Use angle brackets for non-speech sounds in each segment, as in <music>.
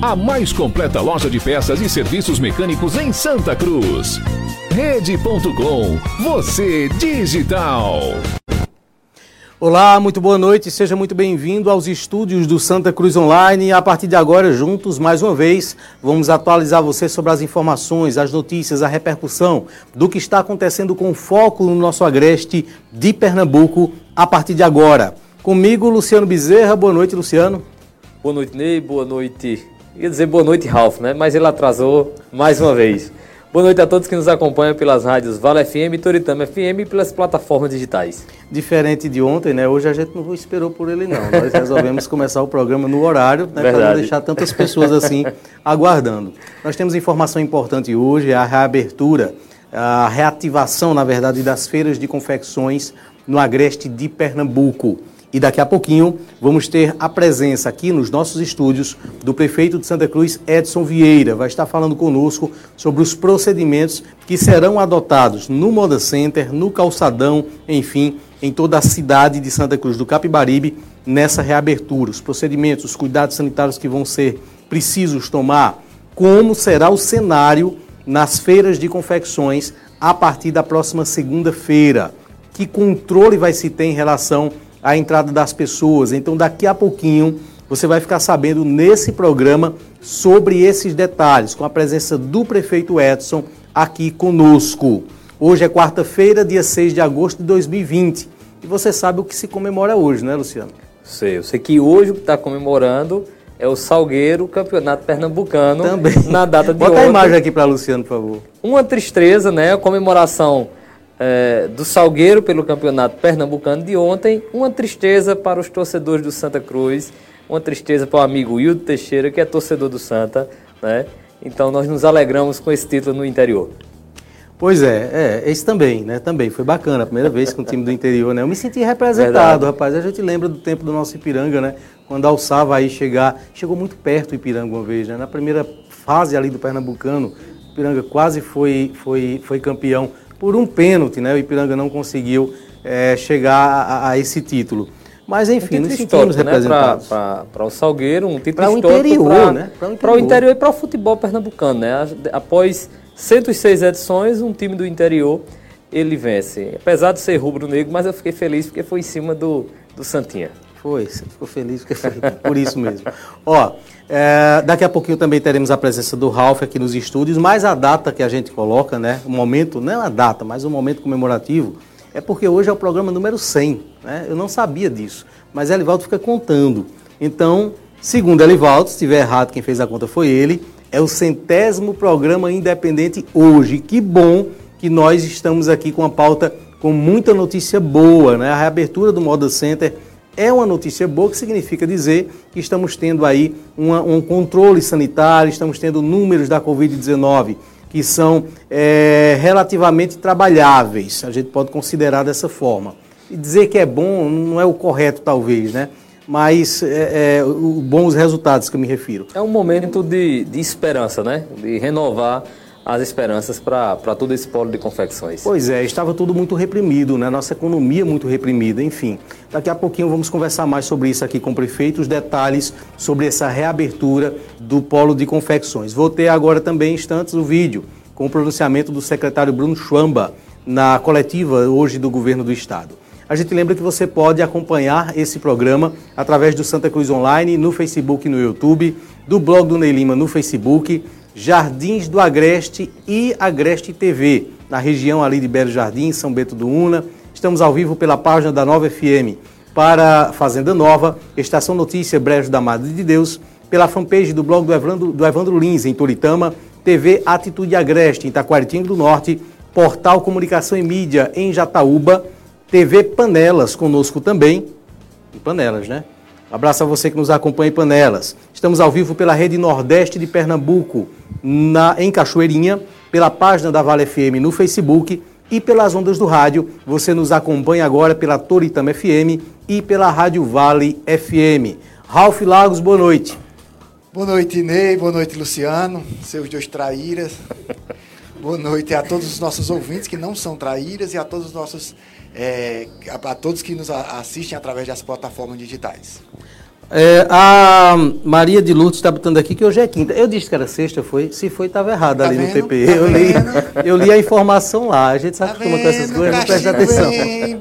a mais completa loja de peças e serviços mecânicos em Santa Cruz. Rede.com, você digital. Olá, muito boa noite, seja muito bem-vindo aos estúdios do Santa Cruz Online. A partir de agora, juntos, mais uma vez, vamos atualizar você sobre as informações, as notícias, a repercussão do que está acontecendo com foco no nosso agreste de Pernambuco a partir de agora. Comigo, Luciano Bezerra. Boa noite, Luciano. Boa noite, Ney. Boa noite. Ia dizer boa noite, Ralph, né? Mas ele atrasou mais uma vez. Boa noite a todos que nos acompanham pelas rádios Vale FM, Toritama FM e pelas plataformas digitais. Diferente de ontem, né? Hoje a gente não esperou por ele, não. Nós resolvemos <laughs> começar o programa no horário, né? Para não deixar tantas pessoas assim aguardando. Nós temos informação importante hoje, a reabertura, a reativação, na verdade, das feiras de confecções no Agreste de Pernambuco. E daqui a pouquinho vamos ter a presença aqui nos nossos estúdios do prefeito de Santa Cruz, Edson Vieira. Vai estar falando conosco sobre os procedimentos que serão adotados no Moda Center, no Calçadão, enfim, em toda a cidade de Santa Cruz do Capibaribe nessa reabertura. Os procedimentos, os cuidados sanitários que vão ser precisos tomar, como será o cenário nas feiras de confecções a partir da próxima segunda-feira. Que controle vai se ter em relação a entrada das pessoas. Então, daqui a pouquinho, você vai ficar sabendo nesse programa sobre esses detalhes, com a presença do prefeito Edson aqui conosco. Hoje é quarta-feira, dia 6 de agosto de 2020. E você sabe o que se comemora hoje, né, Luciano? Sei, eu sei que hoje o que está comemorando é o Salgueiro Campeonato Pernambucano. Também. Na data de Bota ontem. a imagem aqui para Luciano, por favor. Uma tristeza, né? A comemoração é, do Salgueiro pelo Campeonato Pernambucano de ontem. Uma tristeza para os torcedores do Santa Cruz. Uma tristeza para o amigo Wildo Teixeira, que é torcedor do Santa, né? Então nós nos alegramos com esse título no interior. Pois é, é, esse também, né? Também foi bacana, a primeira vez com o time do interior, né? Eu me senti representado, Verdade. rapaz. A gente lembra do tempo do nosso Ipiranga, né? Quando alçava aí chegar, chegou muito perto o Ipiranga uma vez, né? Na primeira fase ali do Pernambucano, o Ipiranga quase foi, foi, foi campeão por um pênalti, né? O Ipiranga não conseguiu é, chegar a, a esse título. Mas enfim, um nos título sentimos histórico, né? representados. Para o Salgueiro, um título Pra o histórico interior, pra- né? Pra o Para o interior. interior e para o futebol pernambucano, né? Após 106 edições, um time do interior ele vence. Apesar de ser rubro-negro, mas eu fiquei feliz porque foi em cima do, do Santinha. Foi, você ficou feliz porque foi por isso mesmo. Ó, é, daqui a pouquinho também teremos a presença do Ralph aqui nos estúdios, mas a data que a gente coloca, né, o momento, não é a data, mas o momento comemorativo, é porque hoje é o programa número 100, né? Eu não sabia disso, mas Elivaldo fica contando. Então, segundo Elivaldo, se estiver errado, quem fez a conta foi ele, é o centésimo programa independente hoje. Que bom que nós estamos aqui com a pauta com muita notícia boa, né? A reabertura do Moda Center é uma notícia boa, que significa dizer que estamos tendo aí uma- um controle sanitário, estamos tendo números da Covid-19 que são é, relativamente trabalháveis, a gente pode considerar dessa forma. E dizer que é bom não é o correto, talvez, né? Mas é, é, o, bons resultados que eu me refiro. É um momento de, de esperança, né? De renovar as esperanças para todo esse polo de confecções. Pois é, estava tudo muito reprimido, né? Nossa economia muito reprimida, enfim. Daqui a pouquinho vamos conversar mais sobre isso aqui com o prefeito, os detalhes sobre essa reabertura do polo de confecções. Vou ter agora também, instantes, o vídeo com o pronunciamento do secretário Bruno Schwamba na coletiva hoje do governo do estado. A gente lembra que você pode acompanhar esse programa através do Santa Cruz Online, no Facebook e no YouTube. do blog do Ney Lima no Facebook, Jardins do Agreste e Agreste TV, na região ali de Belo Jardim, São Bento do Una. Estamos ao vivo pela página da Nova FM para Fazenda Nova, Estação Notícia Brejo da Madre de Deus, pela fanpage do blog do Evandro, do Evandro Lins, em Toritama, TV Atitude Agreste, em Taquaritinga do Norte, Portal Comunicação e Mídia, em Jataúba, TV Panelas, conosco também, em Panelas, né? Abraço a você que nos acompanha em Panelas. Estamos ao vivo pela Rede Nordeste de Pernambuco, na, em Cachoeirinha, pela página da Vale FM no Facebook e pelas ondas do rádio. Você nos acompanha agora pela Toritama FM e pela Rádio Vale FM. Ralf Lagos, boa noite. Boa noite, Ney. Boa noite, Luciano. Seus dois traíras. boa noite a todos os nossos ouvintes que não são traíras e a todos os nossos é, a, a, todos que nos assistem através das plataformas digitais. É, a Maria de Lourdes está botando aqui que hoje é quinta. Eu disse que era sexta, foi? Se foi, estava errado tá ali vendo? no TP. Tá eu, li, eu li a informação lá. A gente sabe tá como com essas coisas, não presta atenção. Bem.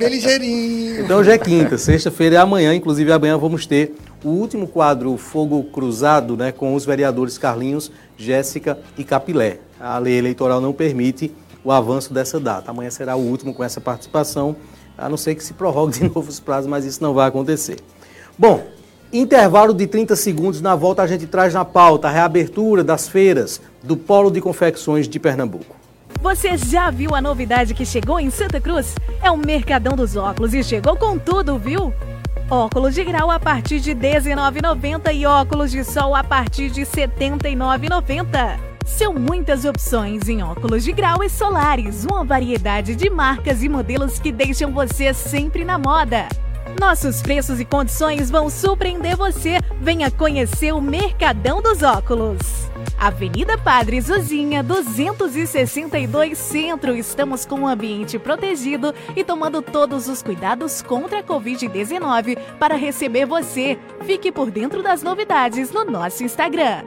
Então hoje é quinta, sexta-feira é amanhã. Inclusive amanhã vamos ter o último quadro Fogo Cruzado né, com os vereadores Carlinhos, Jéssica e Capilé. A lei eleitoral não permite o avanço dessa data. Amanhã será o último com essa participação, a não ser que se prorrogue de novo os prazos, mas isso não vai acontecer. Bom, intervalo de 30 segundos, na volta a gente traz na pauta a reabertura das feiras do Polo de Confecções de Pernambuco. Você já viu a novidade que chegou em Santa Cruz? É o Mercadão dos Óculos e chegou com tudo, viu? Óculos de grau a partir de R$19,90 e óculos de sol a partir de R$ 79,90. São muitas opções em óculos de grau e solares, uma variedade de marcas e modelos que deixam você sempre na moda. Nossos preços e condições vão surpreender você. Venha conhecer o Mercadão dos Óculos. Avenida Padre Zuzinha, 262 Centro. Estamos com um ambiente protegido e tomando todos os cuidados contra a Covid-19 para receber você. Fique por dentro das novidades no nosso Instagram.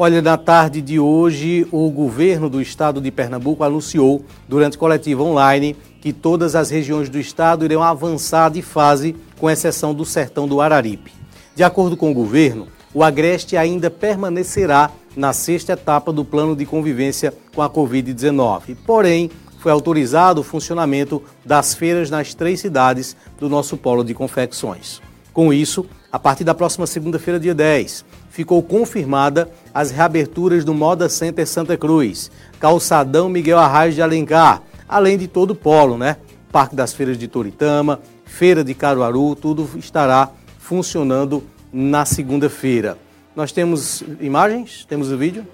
Olha, na tarde de hoje, o governo do estado de Pernambuco anunciou, durante coletiva online, que todas as regiões do estado irão avançar de fase, com exceção do sertão do Araripe. De acordo com o governo, o Agreste ainda permanecerá na sexta etapa do plano de convivência com a Covid-19. Porém, foi autorizado o funcionamento das feiras nas três cidades do nosso polo de confecções. Com isso, a partir da próxima segunda-feira, dia 10, ficou confirmada as reaberturas do Moda Center Santa Cruz, Calçadão Miguel Arraes de Alencar, além de todo o polo, né? Parque das Feiras de Toritama, Feira de Caruaru, tudo estará funcionando na segunda-feira. Nós temos imagens? Temos o vídeo?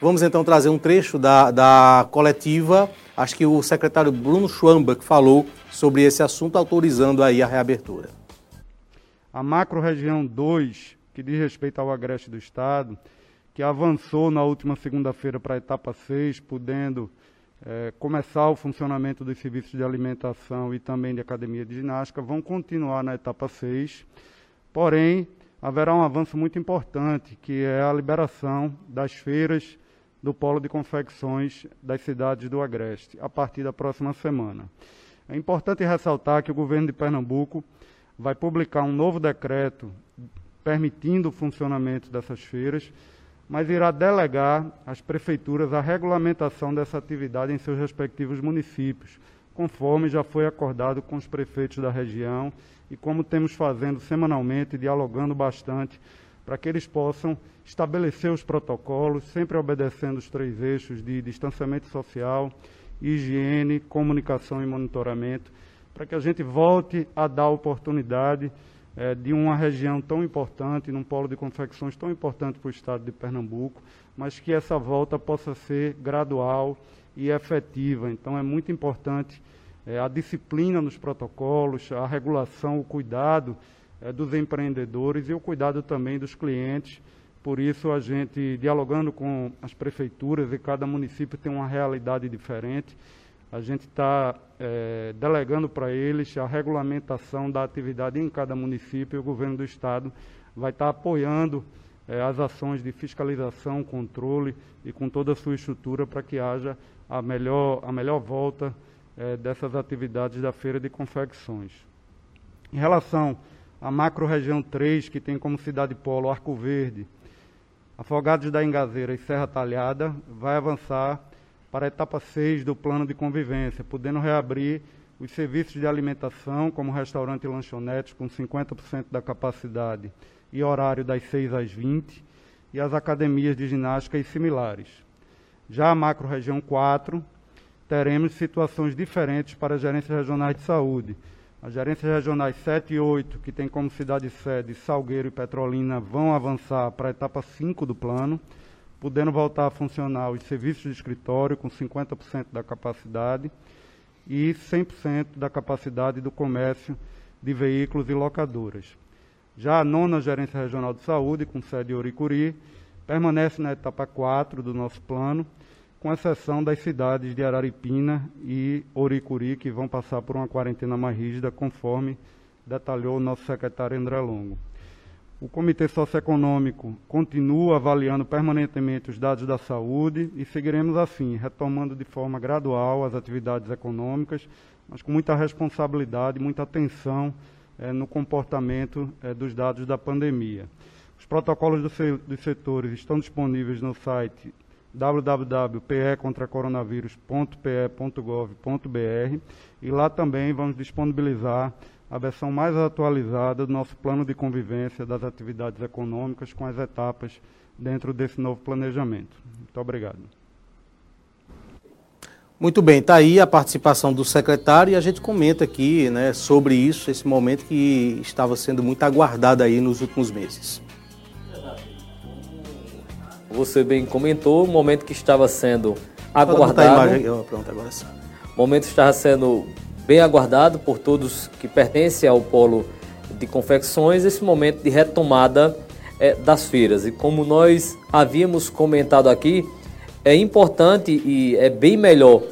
Vamos então trazer um trecho da, da coletiva. Acho que o secretário Bruno Schwambach falou sobre esse assunto, autorizando aí a reabertura. A macro-região 2 que diz respeito ao agreste do Estado, que avançou na última segunda-feira para a etapa 6, podendo é, começar o funcionamento dos serviços de alimentação e também de academia de ginástica, vão continuar na etapa 6, porém, haverá um avanço muito importante, que é a liberação das feiras do polo de confecções das cidades do Agreste, a partir da próxima semana. É importante ressaltar que o governo de Pernambuco vai publicar um novo decreto permitindo o funcionamento dessas feiras, mas irá delegar às prefeituras a regulamentação dessa atividade em seus respectivos municípios, conforme já foi acordado com os prefeitos da região e como temos fazendo semanalmente, dialogando bastante, para que eles possam estabelecer os protocolos, sempre obedecendo os três eixos de distanciamento social, higiene, comunicação e monitoramento, para que a gente volte a dar oportunidade é, de uma região tão importante, num polo de confecções tão importante para o estado de Pernambuco, mas que essa volta possa ser gradual e efetiva. Então é muito importante é, a disciplina nos protocolos, a regulação, o cuidado é, dos empreendedores e o cuidado também dos clientes. Por isso, a gente, dialogando com as prefeituras, e cada município tem uma realidade diferente, a gente está é, delegando para eles a regulamentação da atividade em cada município e o governo do estado vai estar tá apoiando é, as ações de fiscalização, controle e com toda a sua estrutura para que haja a melhor, a melhor volta é, dessas atividades da feira de confecções. Em relação à macro-região 3, que tem como cidade polo Arco Verde, Afogados da Engazeira e Serra Talhada, vai avançar para a etapa 6 do plano de convivência, podendo reabrir os serviços de alimentação, como restaurante e lanchonetes, com 50% da capacidade e horário das 6 às 20, e as academias de ginástica e similares. Já a macro-região 4, teremos situações diferentes para as gerências regionais de saúde. As gerências regionais 7 e 8, que tem como cidade sede Salgueiro e Petrolina, vão avançar para a etapa 5 do plano, podendo voltar a funcionar os serviços de escritório com 50% da capacidade e 100% da capacidade do comércio de veículos e locadoras. Já a nona Gerência Regional de Saúde, com sede em Oricuri, permanece na etapa 4 do nosso plano, com exceção das cidades de Araripina e Oricuri, que vão passar por uma quarentena mais rígida, conforme detalhou o nosso secretário André Longo. O Comitê Socioeconômico continua avaliando permanentemente os dados da saúde e seguiremos assim, retomando de forma gradual as atividades econômicas, mas com muita responsabilidade, muita atenção eh, no comportamento eh, dos dados da pandemia. Os protocolos do se dos setores estão disponíveis no site www.pecontracoronavírus.pe.gov.br e lá também vamos disponibilizar a versão mais atualizada do nosso plano de convivência das atividades econômicas com as etapas dentro desse novo planejamento. Muito obrigado. Muito bem, está aí a participação do secretário e a gente comenta aqui né, sobre isso, esse momento que estava sendo muito aguardado aí nos últimos meses você bem comentou, o momento que estava sendo aguardado. Imagem, pronto, agora sim. O momento estava sendo bem aguardado por todos que pertencem ao polo de confecções, esse momento de retomada é, das feiras. E como nós havíamos comentado aqui, é importante e é bem melhor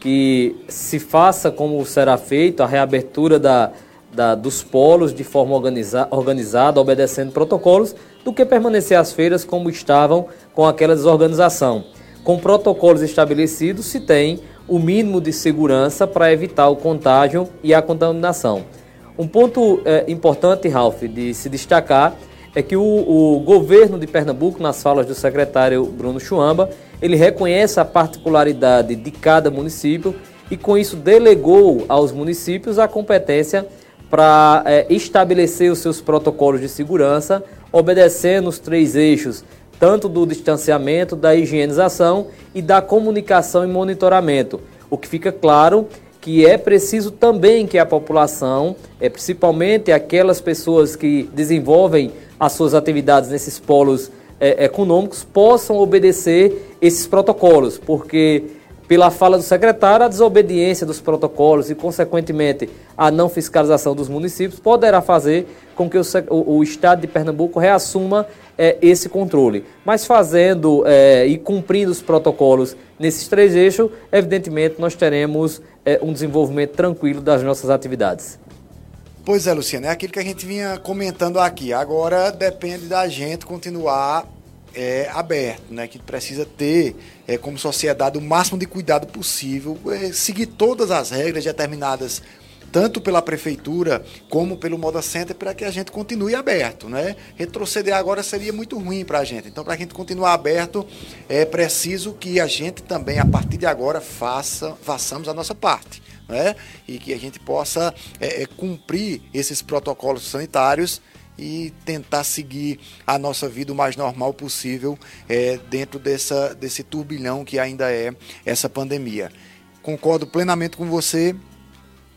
que se faça como será feito a reabertura da, da, dos polos de forma organiza, organizada, obedecendo protocolos, do que permanecer as feiras como estavam com aquela desorganização. Com protocolos estabelecidos, se tem o mínimo de segurança para evitar o contágio e a contaminação. Um ponto é, importante, Ralph, de se destacar é que o, o, governo de Pernambuco, nas falas do secretário Bruno Chuamba, ele reconhece a particularidade de cada município e com isso delegou aos municípios a competência para é, estabelecer os seus protocolos de segurança, obedecendo os três eixos, tanto do distanciamento, da higienização e da comunicação e monitoramento. O que fica claro que é preciso também que a população, é, principalmente aquelas pessoas que desenvolvem as suas atividades nesses polos é, econômicos, possam obedecer esses protocolos, porque pela fala do secretário, a desobediência dos protocolos e, consequentemente, a não fiscalização dos municípios poderá fazer com que o, o, o Estado de Pernambuco reassuma é, esse controle. Mas fazendo é, e cumprindo os protocolos nesses três eixos, evidentemente nós teremos é, um desenvolvimento tranquilo das nossas atividades. Pois é, Luciano, é aquilo que a gente vinha comentando aqui. Agora depende da gente continuar é, aberto, né? Que precisa ter, é, como sociedade, o máximo de cuidado possível, é, seguir todas as regras determinadas tanto pela prefeitura como pelo Moda Center para que a gente continue aberto, né? Retroceder agora seria muito ruim para a gente. Então, para a gente continuar aberto, é preciso que a gente também, a partir de agora, faça, façamos a nossa parte, né? E que a gente possa é, é cumprir esses protocolos sanitários e tentar seguir a nossa vida o mais normal possível é, dentro dessa, desse turbilhão que ainda é essa pandemia. Concordo plenamente com você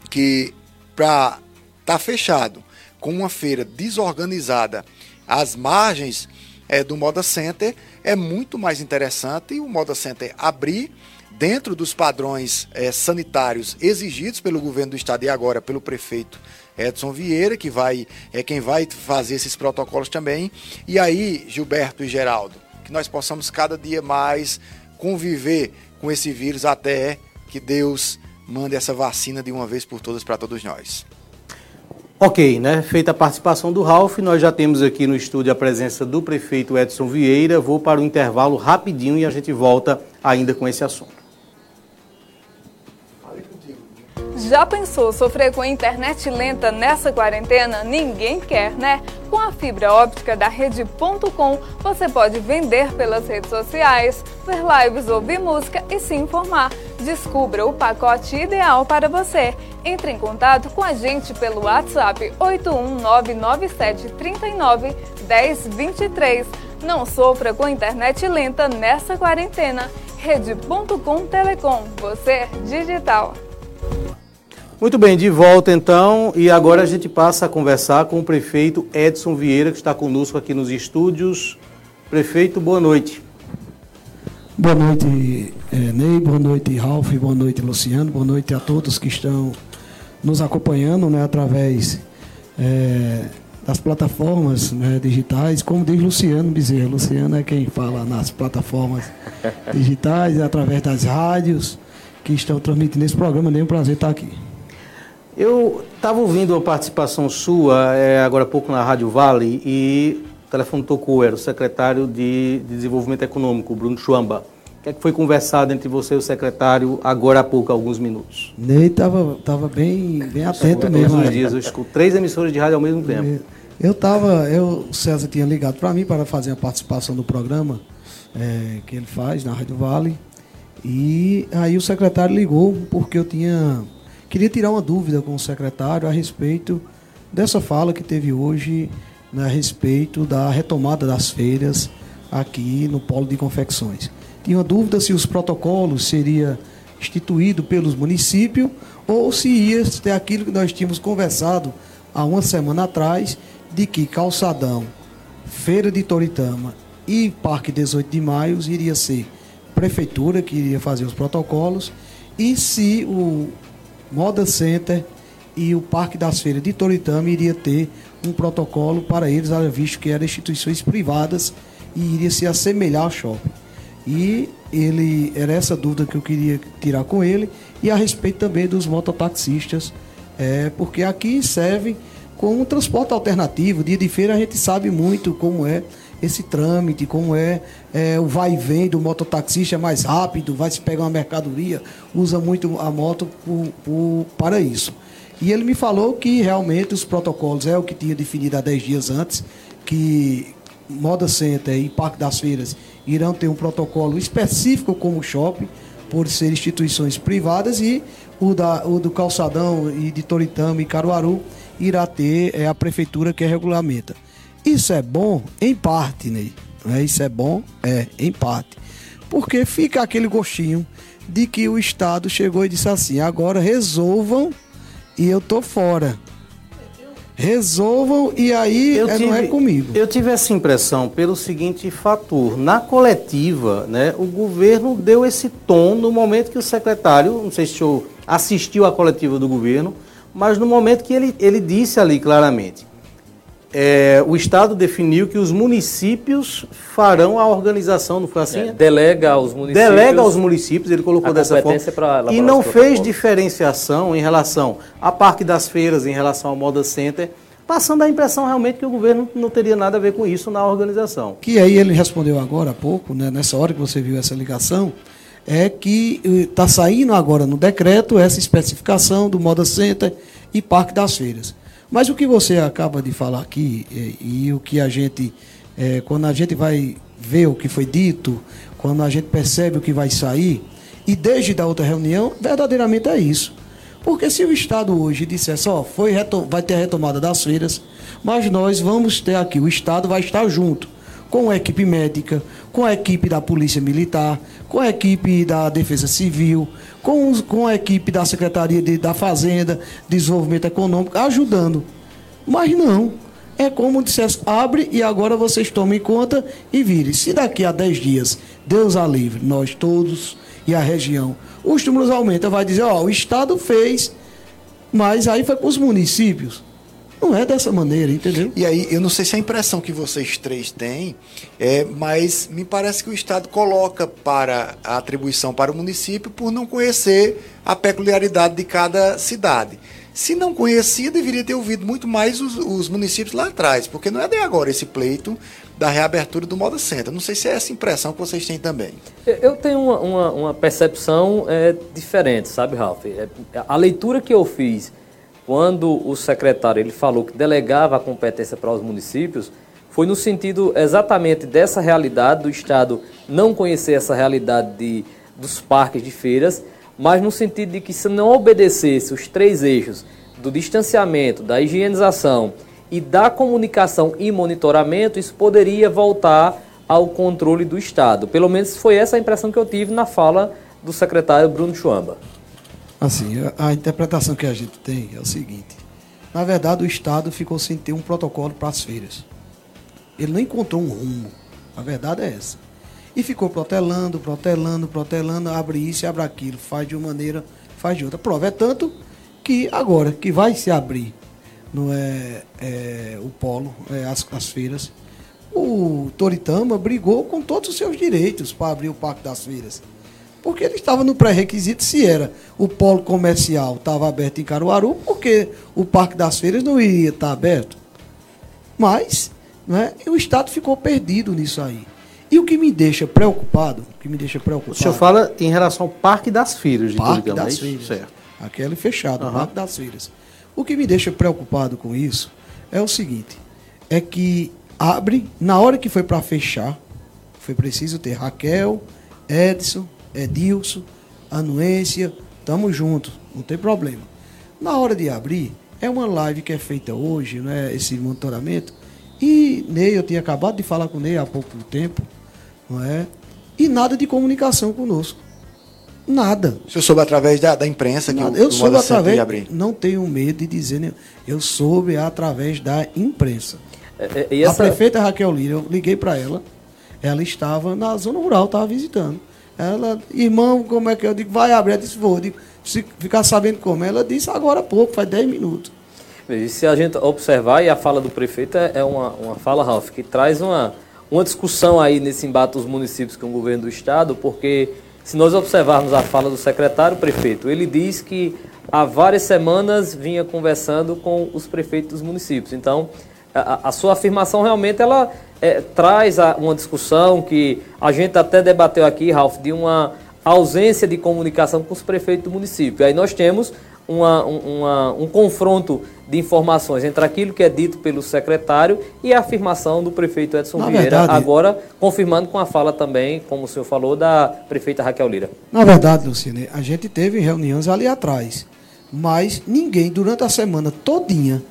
que para estar tá fechado com uma feira desorganizada às margens é, do Moda Center é muito mais interessante o Moda Center abrir dentro dos padrões é, sanitários exigidos pelo governo do estado e agora pelo prefeito Edson Vieira, que vai é quem vai fazer esses protocolos também. E aí, Gilberto e Geraldo, que nós possamos cada dia mais conviver com esse vírus até que Deus mande essa vacina de uma vez por todas para todos nós. Ok, né? Feita a participação do Ralph, nós já temos aqui no estúdio a presença do prefeito Edson Vieira. Vou para o intervalo rapidinho e a gente volta ainda com esse assunto. Já pensou sofrer com internet lenta nessa quarentena? Ninguém quer, né? Com a fibra óptica da Rede.com, você pode vender pelas redes sociais, ver lives, ouvir música e se informar. Descubra o pacote ideal para você. Entre em contato com a gente pelo WhatsApp 81997391023. Não sofra com internet lenta nessa quarentena. Rede.com Telecom, você digital. Muito bem, de volta então, e agora a gente passa a conversar com o prefeito Edson Vieira, que está conosco aqui nos estúdios. Prefeito, boa noite. Boa noite, eh, Ney, boa noite, Ralf, boa noite, Luciano, boa noite a todos que estão nos acompanhando né, através eh, das plataformas né, digitais, como diz Luciano Bezerra. Luciano é quem fala nas plataformas <laughs> digitais, através das rádios que estão transmitindo esse programa. Nem um prazer estar aqui. Eu estava ouvindo a participação sua é, agora há pouco na Rádio Vale e o telefone tocou, era o secretário de, de Desenvolvimento Econômico, Bruno Chuamba. O que, é que foi conversado entre você e o secretário agora há pouco, há alguns minutos? Ney estava tava bem, bem atento mesmo. Todos os dias eu escuto três emissoras de rádio ao mesmo tempo. Eu estava, eu, o César tinha ligado para mim para fazer a participação do programa é, que ele faz na Rádio Vale. E aí o secretário ligou porque eu tinha Queria tirar uma dúvida com o secretário a respeito dessa fala que teve hoje né, a respeito da retomada das feiras aqui no polo de confecções. Tinha uma dúvida se os protocolos seria instituído pelos municípios ou se ia ter aquilo que nós tínhamos conversado há uma semana atrás de que Calçadão, Feira de Toritama e Parque 18 de Maio iria ser prefeitura que iria fazer os protocolos e se o Moda Center e o Parque das Feiras de Toritama iria ter um protocolo para eles, visto que eram instituições privadas e iria se assemelhar ao shopping. E ele era essa dúvida que eu queria tirar com ele e a respeito também dos mototaxistas, é, porque aqui serve como um transporte alternativo. Dia de feira a gente sabe muito como é esse trâmite, como é, é o vai e vem do mototaxista é mais rápido, vai se pegar uma mercadoria, usa muito a moto por, por, para isso. E ele me falou que realmente os protocolos é o que tinha definido há 10 dias antes, que Moda Center e Parque das Feiras irão ter um protocolo específico como shopping, por ser instituições privadas, e o, da, o do Calçadão e de Toritama e Caruaru irá ter é, a prefeitura que regulamenta. Isso é bom em parte, Ney. Né? Isso é bom, é, em parte. Porque fica aquele gostinho de que o Estado chegou e disse assim: agora resolvam e eu tô fora. Resolvam e aí eu é, tive, não é comigo. Eu tive essa impressão pelo seguinte fator. Na coletiva, né, o governo deu esse tom no momento que o secretário, não sei se o senhor assistiu à coletiva do governo, mas no momento que ele, ele disse ali claramente é, o Estado definiu que os municípios farão a organização, não foi assim? É, delega aos municípios. Delega aos municípios, ele colocou dessa forma. E não fez diferenciação em relação a Parque das Feiras, em relação ao Moda Center, passando a impressão realmente que o governo não teria nada a ver com isso na organização. Que aí ele respondeu agora há pouco, né, nessa hora que você viu essa ligação, é que está saindo agora no decreto essa especificação do Moda Center e Parque das Feiras. Mas o que você acaba de falar aqui e, e o que a gente, é, quando a gente vai ver o que foi dito, quando a gente percebe o que vai sair, e desde a outra reunião, verdadeiramente é isso. Porque se o Estado hoje dissesse, ó, foi vai ter a retomada das feiras, mas nós vamos ter aqui, o Estado vai estar junto com a equipe médica, com a equipe da Polícia Militar, com a equipe da Defesa Civil, com, com a equipe da Secretaria de, da Fazenda, Desenvolvimento Econômico, ajudando. Mas não. É como dissesse, abre e agora vocês tomem conta e virem. Se daqui a 10 dias, Deus a livre, nós todos e a região, os números aumentam, vai dizer, ó, o Estado fez, mas aí foi com os municípios. Não é dessa maneira, entendeu? E aí, eu não sei se a impressão que vocês três têm, é, mas me parece que o Estado coloca para a atribuição para o município por não conhecer a peculiaridade de cada cidade. Se não conhecia, deveria ter ouvido muito mais os, os municípios lá atrás, porque não é de agora esse pleito da reabertura do Moda Center. Não sei se é essa impressão que vocês têm também. Eu tenho uma, uma, uma percepção é, diferente, sabe, Ralf? É, a leitura que eu fiz quando o secretário ele falou que delegava a competência para os municípios foi no sentido exatamente dessa realidade do Estado não conhecer essa realidade de, dos parques de feiras, mas no sentido de que se não obedecesse os três eixos do distanciamento, da higienização e da comunicação e monitoramento, isso poderia voltar ao controle do Estado. Pelo menos foi essa a impressão que eu tive na fala do secretário Bruno Chuamba. Assim, a, a interpretação que a gente tem é o seguinte: na verdade, o Estado ficou sem ter um protocolo para as feiras. Ele não encontrou um rumo. A verdade é essa. E ficou protelando, protelando, protelando, abre isso, abre aquilo, faz de uma maneira, faz de outra. Prova é tanto que agora que vai se abrir não é, é o polo, é, as, as feiras. O Toritama brigou com todos os seus direitos para abrir o Parque das Feiras. Porque ele estava no pré-requisito se era o polo comercial estava aberto em Caruaru, porque o Parque das Feiras não iria estar aberto. Mas né, o Estado ficou perdido nisso aí. E o que me deixa preocupado, o que me deixa preocupado. O senhor fala em relação ao Parque das Feiras de Parque das é Feiras. Certo. Aquele fechado, uhum. Parque das Feiras. O que me deixa preocupado com isso é o seguinte: é que abre, na hora que foi para fechar, foi preciso ter Raquel, Edson, Edilson, Anuência, tamo junto, não tem problema. Na hora de abrir, é uma live que é feita hoje, né, esse monitoramento, e Ney, eu tinha acabado de falar com o Ney há pouco tempo, não é? E nada de comunicação conosco. Nada. O senhor soube através da, da imprensa que Nada. o, eu soube através. Não tenho medo de dizer, né? eu soube através da imprensa. É, é, essa... A prefeita Raquel Lira, eu liguei para ela, ela estava na zona rural, estava visitando. Ela, irmão, como é que eu digo? Vai abrir. Ela disse, vou. Digo, se ficar sabendo como. Ela disse agora há pouco, faz 10 minutos. E se a gente observar, e a fala do prefeito é uma, uma fala, Ralf, que traz uma, uma discussão aí nesse embate dos municípios com o governo do Estado, porque se nós observarmos a fala do secretário prefeito, ele diz que há várias semanas vinha conversando com os prefeitos dos municípios. Então, a, a sua afirmação realmente ela é, traz a, uma discussão que a gente até debateu aqui, Ralf, de uma ausência de comunicação com os prefeitos do município. Aí nós temos uma, uma, um confronto de informações entre aquilo que é dito pelo secretário e a afirmação do prefeito Edson na Vieira, verdade, agora confirmando com a fala também, como o senhor falou, da prefeita Raquel Lira. Na verdade, Lucine, a gente teve reuniões ali atrás, mas ninguém, durante a semana todinha,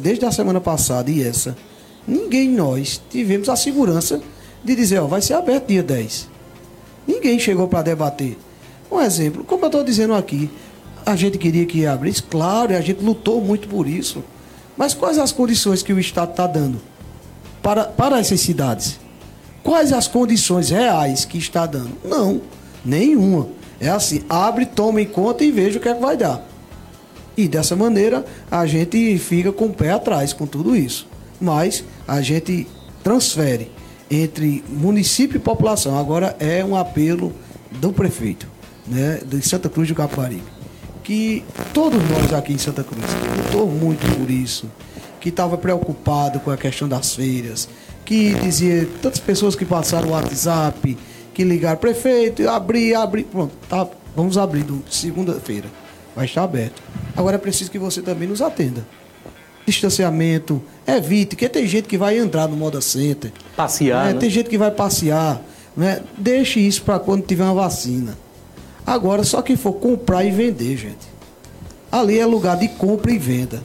desde a semana passada e essa, ninguém nós tivemos a segurança de dizer, ó, vai ser aberto dia 10. Ninguém chegou para debater. Um exemplo, como eu estou dizendo aqui, a gente queria que abrisse, claro, e a gente lutou muito por isso. Mas quais as condições que o Estado está dando para, para essas cidades? Quais as condições reais que está dando? Não, nenhuma. É assim, abre, toma em conta e veja o que é que vai dar. E dessa maneira a gente fica com o pé atrás com tudo isso. Mas a gente transfere entre município e população. Agora é um apelo do prefeito, né, de Santa Cruz do Caparibe que todos nós aqui em Santa Cruz lutou muito por isso, que estava preocupado com a questão das feiras, que dizia tantas pessoas que passaram o WhatsApp, que ligaram, prefeito, abrir, abrir, pronto, tá, vamos abrir segunda-feira, vai estar aberto. Agora é preciso que você também nos atenda. Distanciamento, evite, porque tem gente que vai entrar no Moda Center. Passear. Né? Né? Tem gente que vai passear. Né? Deixe isso para quando tiver uma vacina. Agora, só quem for comprar e vender, gente. Ali é lugar de compra e venda.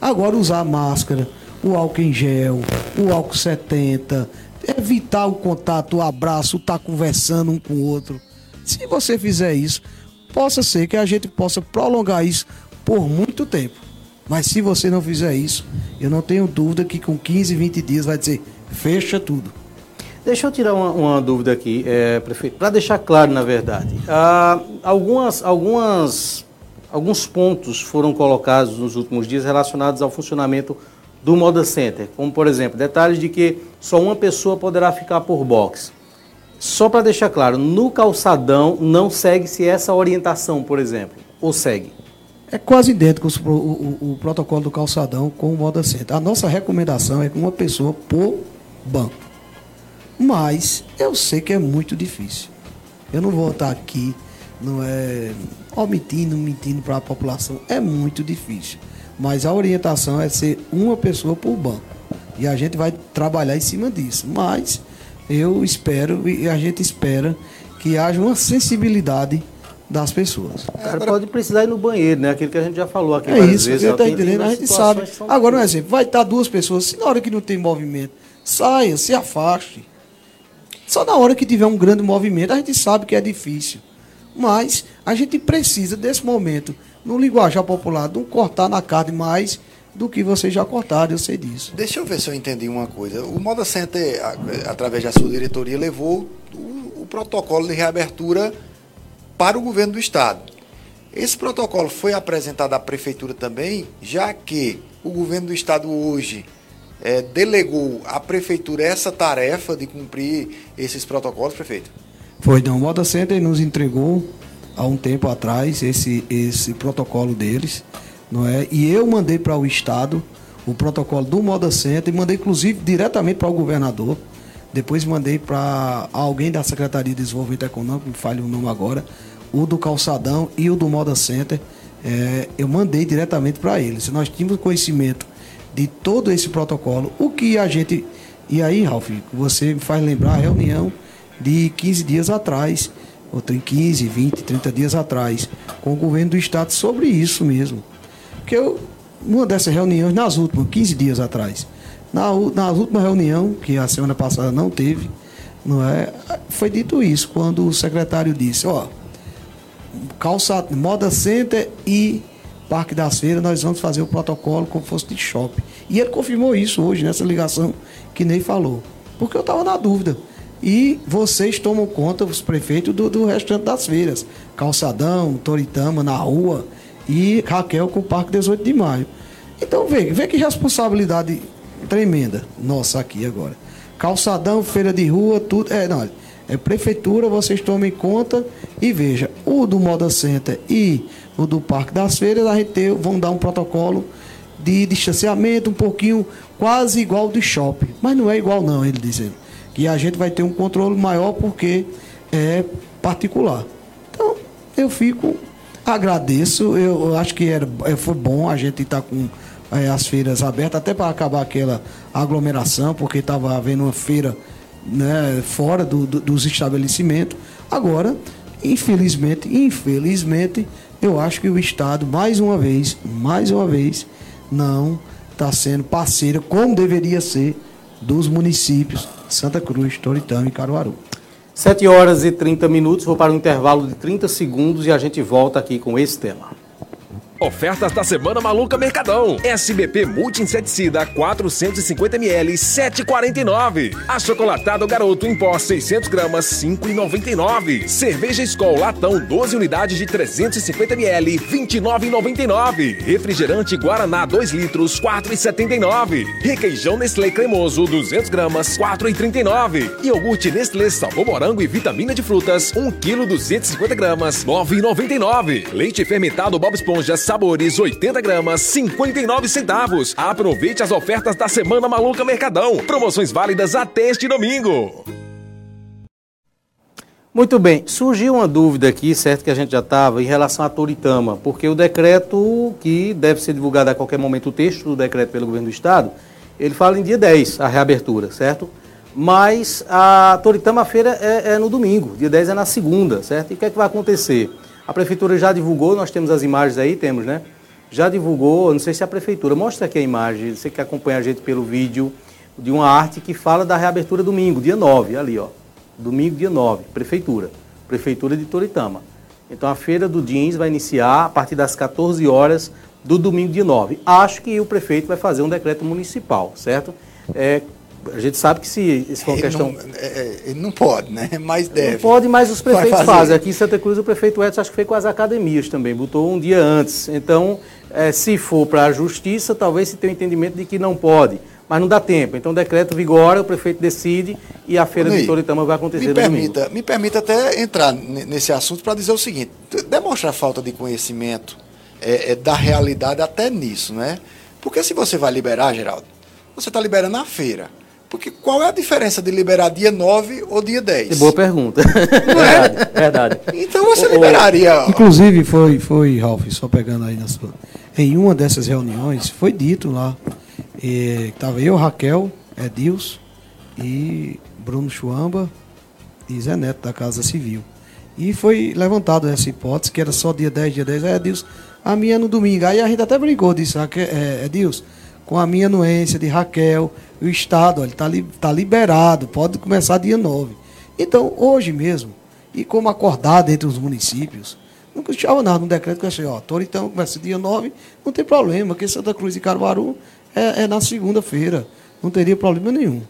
Agora, usar máscara, o álcool em gel, o álcool 70, evitar o contato, o abraço, estar tá conversando um com o outro. Se você fizer isso, possa ser que a gente possa prolongar isso por muito tempo. Mas se você não fizer isso, eu não tenho dúvida que com 15, 20 dias vai dizer, fecha tudo. Deixa eu tirar uma, uma dúvida aqui, é, prefeito, para deixar claro, na verdade. Ah, algumas, algumas, alguns pontos foram colocados nos últimos dias relacionados ao funcionamento do Moda Center, como, por exemplo, detalhes de que só uma pessoa poderá ficar por box. Só para deixar claro, no calçadão não segue-se essa orientação, por exemplo, ou segue? É quase idêntico o, o, o, protocolo do calçadão com o moda center. A nossa recomendação é uma pessoa por banco. Mas eu sei que é muito difícil. Eu não vou estar aqui, não é omitindo, mentindo para a população. É muito difícil. Mas a orientação é ser uma pessoa por banco. E a gente vai trabalhar em cima disso. Mas eu espero e a gente espera que haja uma sensibilidade das pessoas. O cara pode precisar ir no banheiro, né? Aquilo que a gente já falou aqui. É isso, vezes, está entendendo, a gente sabe. Agora, um exemplo, vai estar duas pessoas, se na hora que não tem movimento, saia, se afaste. Só na hora que tiver um grande movimento, a gente sabe que é difícil. Mas a gente precisa desse momento, no linguajar popular, não cortar na carne mais do que vocês já cortaram, eu sei disso. Deixa eu ver se eu entendi uma coisa. O Moda Center, através da sua diretoria, levou o, o protocolo de reabertura para o governo do estado. Esse protocolo foi apresentado à prefeitura também, já que o governo do estado hoje é, delegou à prefeitura essa tarefa de cumprir esses protocolos, prefeito? Foi, não. O Moda Center nos entregou há um tempo atrás esse, esse protocolo deles, não é? E eu mandei para o estado o protocolo do Moda Center e mandei inclusive diretamente para o governador. Depois mandei para alguém da Secretaria de Desenvolvimento Econômico, me fale o nome agora, o do Calçadão e o do Moda Center. É, eu mandei diretamente para eles. Nós tínhamos conhecimento de todo esse protocolo. O que a gente. E aí, Ralf, você me faz lembrar a reunião de 15 dias atrás, ou 15, 20, 30 dias atrás, com o governo do Estado sobre isso mesmo. Porque eu, uma dessas reuniões, nas últimas, 15 dias atrás, na, na última reunião, que a semana passada não teve, não é, foi dito isso, quando o secretário disse, ó, calça, moda center e Parque das Feiras, nós vamos fazer o protocolo como fosse de shopping. E ele confirmou isso hoje, nessa ligação que nem falou. Porque eu estava na dúvida. E vocês tomam conta, os prefeitos, do, do restante das feiras. Calçadão, Toritama, na rua e Raquel com o Parque 18 de Maio. Então vê, vê que responsabilidade tremenda nossa aqui agora. Calçadão, feira de rua, tudo. É, não, é prefeitura, vocês tomem conta e veja, o do Moda Center e o do Parque das Feiras, a gente ter, vão dar um protocolo de distanciamento um pouquinho quase igual do shopping. Mas não é igual não, ele dizendo. Que a gente vai ter um controle maior porque é particular. Então, eu fico, agradeço, eu, acho que era, foi bom a gente estar tá com é, as feiras abertas, até para acabar aquela aglomeração, porque estava havendo uma feira né, fora do, do, dos estabelecimentos. Agora, infelizmente, infelizmente, eu acho que o Estado, mais uma vez, mais uma vez, não está sendo parceiro, como deveria ser, dos municípios Santa Cruz, Toritama e Caruaru. 7 horas e 30 minutos, vou para um intervalo de 30 segundos e a gente volta aqui com esse tema. Ofertas da Semana Maluca Mercadão. SBP Multi-Inseticida 450ml 7,49. Achocolatado Garoto em pó 600 gramas 5,99. Cerveja Skol Latão 12 unidades de 350ml 29,99. Refrigerante Guaraná 2 litros 4,79. Requeijão Nestlé Cremoso 200 gramas 4,39. Iogurte Nestlé Sabor Morango e Vitamina de Frutas 1 kg 250 gramas 9,99. Leite fermentado Bob Esponja sabores 80 gramas, 59 centavos. Aproveite as ofertas da Semana Maluca Mercadão. Promoções válidas até este domingo. Muito bem, surgiu uma dúvida aqui, certo que a gente já estava, em relação à Toritama, porque o decreto, que deve ser divulgado a qualquer momento, o texto do decreto pelo governo do Estado, ele fala em dia 10, a reabertura, certo? Mas a Toritama feira é, é no domingo, dia 10 é na segunda, certo? E o que é que vai acontecer? A prefeitura já divulgou, nós temos as imagens aí, temos, né? Já divulgou, não sei se a prefeitura, mostra aqui a imagem, você que acompanha a gente pelo vídeo, de uma arte que fala da reabertura domingo, dia 9, ali ó. Domingo, dia 9, prefeitura. Prefeitura de Toritama. Então a feira do jeans vai iniciar a partir das 14 horas do domingo, dia 9. Acho que o prefeito vai fazer um decreto municipal, certo? É, a gente sabe que se, se for uma questão. Não, é, é, ele não pode, né? <laughs> Mas deve. Não pode, mas os prefeitos fazem. Aqui em Santa Cruz, o prefeito Edson acho que fez com as academias também, botou um dia antes. Então, é, se for para a justiça, talvez se tenha o um entendimento de que não pode. Mas não dá tempo. Então, o decreto vigora, o prefeito decide e a feira Ney, de Toritama vai acontecer me permita, domingo. Me permita até entrar nesse assunto para dizer o seguinte: demonstrar falta de conhecimento é, é, da realidade até nisso, né? Porque se você vai liberar, Geraldo, você está liberando na feira. Porque qual é a diferença de liberar dia 9 ou dia 10? Que boa pergunta. Não é? Verdade. verdade. Então você liberaria. Inclusive, foi, foi, Ralf, só pegando aí na sua. Em uma dessas reuniões, foi dito lá. Estava eu, Raquel, Edilson e Bruno Chuamba e Zé Neto da Casa Civil. E foi levantado essa hipótese, que era só dia 10, dia 10. Aí, Edilson, a minha no domingo. Aí a gente até brincou, disse, é, Edilson, com a minha anuência de Raquel, o Estado está li, tá liberado, pode começar dia 9. Então, hoje mesmo, e como acordado entre os municípios, não custava nada no decreto que eu achei, ó, Toritão começa dia 9, não tem problema, porque Santa Cruz e Caruaru é, é na segunda-feira, não teria problema nenhum.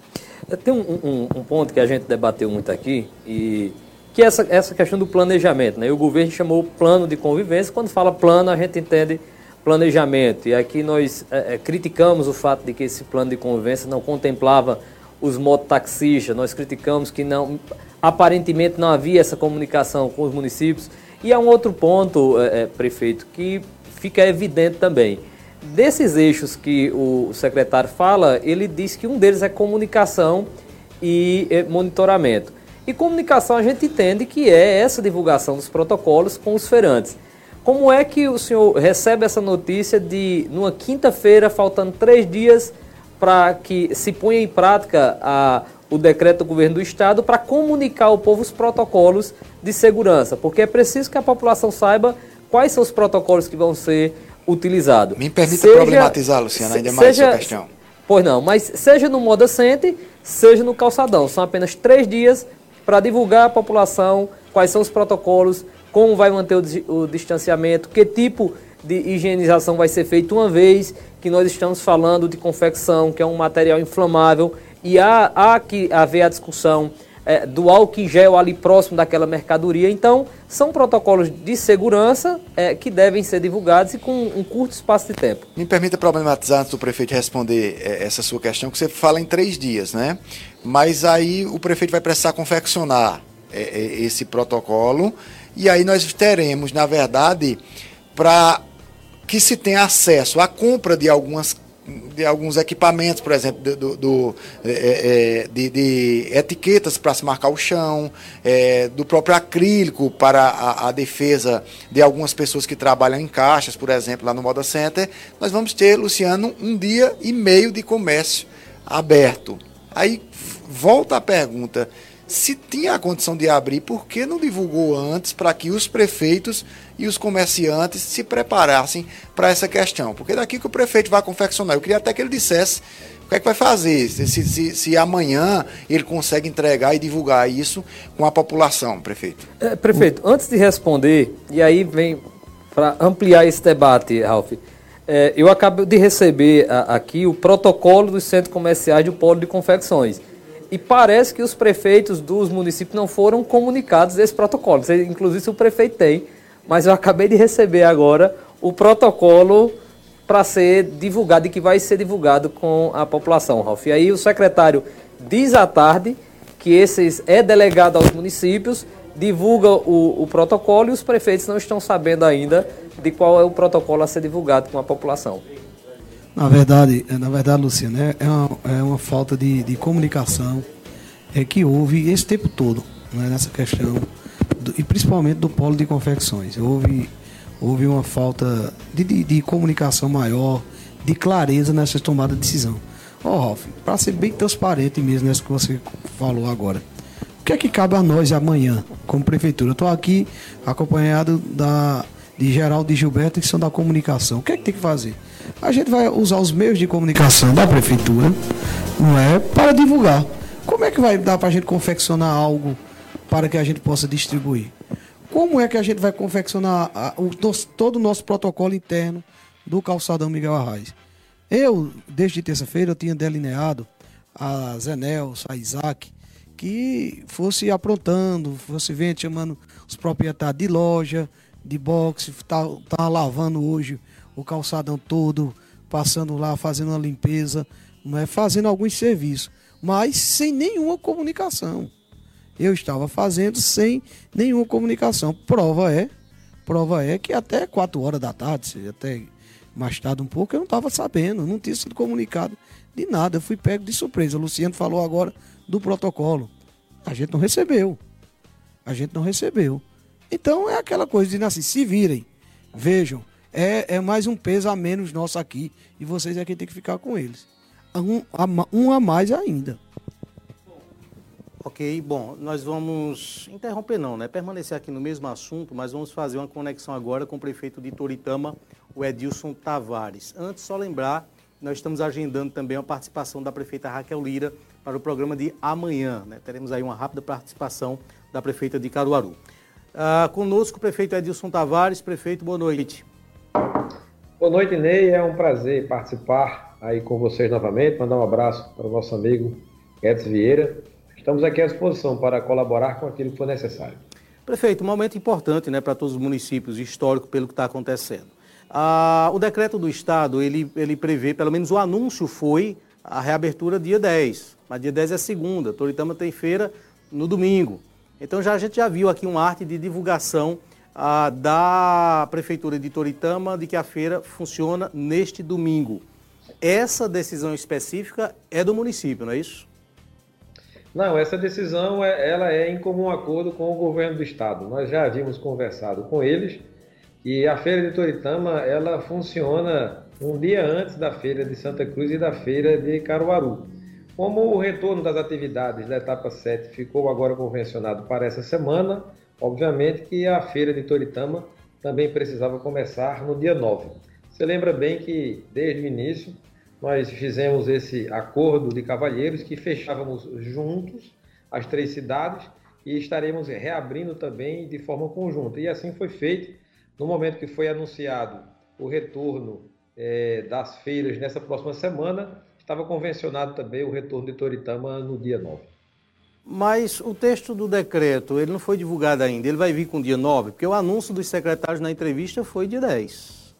Tem um, um, um, ponto que a gente debateu muito aqui, e que é essa, essa questão do planejamento. Né? E o governo chamou plano de convivência, quando fala plano, a gente entende planejamento. E aqui nós é, é, criticamos o fato de que esse plano de convivência não contemplava os mototaxistas, nós criticamos que não, aparentemente não havia essa comunicação com os municípios. E há um outro ponto, é, é prefeito, que fica evidente também. Desses eixos que o secretário fala, ele diz que um deles é comunicação e é, monitoramento. E comunicação a gente entende que é essa divulgação dos protocolos com os feirantes. Como é que o senhor recebe essa notícia de, numa quinta-feira, faltando três dias para que se ponha em prática a, o decreto do governo do estado para comunicar ao povo os protocolos de segurança? Porque é preciso que a população saiba quais são os protocolos que vão ser utilizados. Me permita seja, problematizar, Luciana, ainda mais seja, essa questão. Pois não, mas seja no modo assente, seja no calçadão. São apenas três dias para divulgar à população quais são os protocolos como vai manter o, o distanciamento, que tipo de higienização vai ser feito uma vez que nós estamos falando de confecção, que é um material inflamável, e há, há que haver a discussão é, do álcool em gel ali próximo daquela mercadoria. Então, são protocolos de segurança é, que devem ser divulgados e com um curto espaço de tempo. Me permita problematizar antes do prefeito responder é, essa sua questão, que você fala em três dias, né? Mas aí o prefeito vai precisar confeccionar esse protocolo e aí nós teremos, na verdade, para que se tenha acesso à compra de algumas de alguns equipamentos, por exemplo, do, do é, é, é, de, de, etiquetas para se marcar o chão, é, do próprio acrílico para a, a, defesa de algumas pessoas que trabalham em caixas, por exemplo, lá no Moda Center, nós vamos ter, Luciano, um dia e meio de comércio aberto. Aí volta a pergunta: se tinha a condição de abrir, por que não divulgou antes para que os prefeitos e os comerciantes se preparassem para essa questão? Porque daqui que o prefeito vai confeccionar. Eu queria até que ele dissesse o que é que vai fazer, se, se, se amanhã ele consegue entregar e divulgar isso com a população, prefeito. É, prefeito, antes de responder, e aí vem para ampliar esse debate, Ralf, é, eu acabo de receber a, aqui o protocolo dos centros comerciais do polo de confecções. E parece que os prefeitos dos municípios não foram comunicados desse protocolo. Inclusive, se o prefeito tem, mas eu acabei de receber agora o protocolo para ser divulgado e que vai ser divulgado com a população, Ralf. E aí o secretário diz à tarde que esses é delegado aos municípios, divulga o, o protocolo e os prefeitos não estão sabendo ainda de qual é o protocolo a ser divulgado com a população. Na verdade, é, na verdade, Luciano, é, é uma, é uma falta de, de comunicação é que houve esse tempo todo né, nessa questão, do, e principalmente do polo de confecções. Houve, houve uma falta de, de, de comunicação maior, de clareza nessa tomada de decisão. Ó, oh, Ralf, para ser bem transparente mesmo nessa que você falou agora, o que é que cabe a nós amanhã, como prefeitura? Eu estou aqui acompanhado da, de Geraldo e Gilberto, que são da comunicação. O que é que tem que fazer? A gente vai usar os meios de comunicação da prefeitura, não é, para divulgar. Como é que vai dar para a gente confeccionar algo para que a gente possa distribuir? Como é que a gente vai confeccionar a, o, todo o nosso protocolo interno do calçadão Miguel Arraes? Eu, desde terça-feira, eu tinha delineado a Zenels, a Isaac, que fosse aprontando, fosse vendo, chamando os proprietários de loja, de boxe, tá, tá lavando hoje o calçadão todo, passando lá, fazendo uma limpeza, não é fazendo alguns serviços, mas sem nenhuma comunicação. Eu estava fazendo sem nenhuma comunicação. Prova é Prova é que até 4 horas da tarde, até mais tarde um pouco, eu não estava sabendo, não tinha sido comunicado de nada. Eu fui pego de surpresa. O Luciano falou agora do protocolo. A gente não recebeu. A gente não recebeu. Então é aquela coisa de assim, se virem, vejam, é, é mais um peso a menos nosso aqui e vocês é quem tem que ficar com eles. Um a, um a mais ainda. Ok, bom, nós vamos interromper não, né? Permanecer aqui no mesmo assunto, mas vamos fazer uma conexão agora com o prefeito de Toritama, o Edilson Tavares. Antes, só lembrar, nós estamos agendando também a participação da prefeita Raquel Lira para o programa de amanhã, né? Teremos aí uma rápida participação da prefeita de Caruaru. Ah, conosco o prefeito Edilson Tavares. Prefeito, boa noite. Boa noite, Ney. É um prazer participar aí com vocês novamente. Mandar um abraço para o nosso amigo Edson Vieira Estamos aqui à disposição para colaborar com aquilo que for necessário. Prefeito, um momento importante né, para todos os municípios, histórico pelo que está acontecendo. Ah, o decreto do Estado, ele, ele prevê, pelo menos o anúncio foi a reabertura dia 10, mas dia 10 é segunda, Toritama tem feira no domingo. Então já, a gente já viu aqui uma arte de divulgação ah, da Prefeitura de Toritama de que a feira funciona neste domingo. Essa decisão específica é do município, não é isso? Não, essa decisão é, ela é em comum acordo com o governo do estado. Nós já havíamos conversado com eles e a feira de Toritama ela funciona um dia antes da feira de Santa Cruz e da feira de Caruaru. Como o retorno das atividades da etapa 7 ficou agora convencionado para essa semana, obviamente que a feira de Toritama também precisava começar no dia 9. Você lembra bem que desde o início nós fizemos esse acordo de cavalheiros que fechávamos juntos as três cidades e estaremos reabrindo também de forma conjunta. E assim foi feito no momento que foi anunciado o retorno é, das feiras nessa próxima semana, estava convencionado também o retorno de Toritama no dia 9. Mas o texto do decreto, ele não foi divulgado ainda, ele vai vir com o dia 9, porque o anúncio dos secretários na entrevista foi dia 10.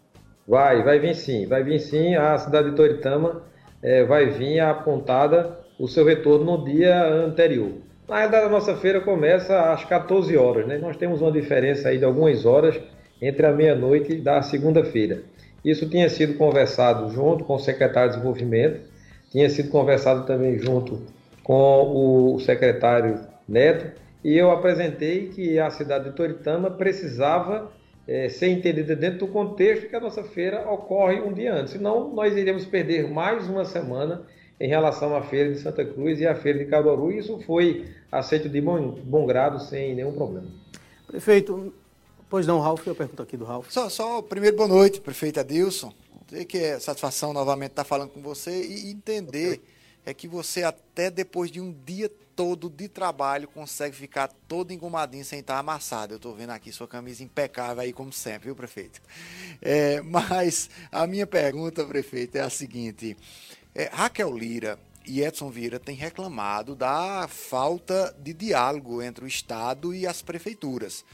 Vai, vai vir sim, vai vir sim. A cidade de Toritama é, vai vir apontada o seu retorno no dia anterior. Na realidade, a nossa feira começa às 14 horas, né? Nós temos uma diferença aí de algumas horas entre a meia-noite da segunda-feira. Isso tinha sido conversado junto com o secretário de Desenvolvimento, tinha sido conversado também junto com o secretário Neto, e eu apresentei que a cidade de Toritama precisava é, ser entendida dentro do contexto que a nossa feira ocorre um dia antes. Senão, nós iríamos perder mais uma semana em relação à feira de Santa Cruz e à feira de Caruaru, e isso foi aceito de bom, bom grado, sem nenhum problema. Prefeito, pois não, Ralf, eu pergunto aqui do Ralf. Só, só primeiro, boa noite, prefeito Adilson. Dizer que é satisfação novamente estar falando com você e entender é que você até depois de um dia todo de trabalho consegue ficar todo engomadinho sem estar amassado. Eu estou vendo aqui sua camisa impecável aí, como sempre, viu, prefeito? É, mas a minha pergunta, prefeito, é a seguinte: é, Raquel Lira e Edson Vieira têm reclamado da falta de diálogo entre o Estado e as prefeituras.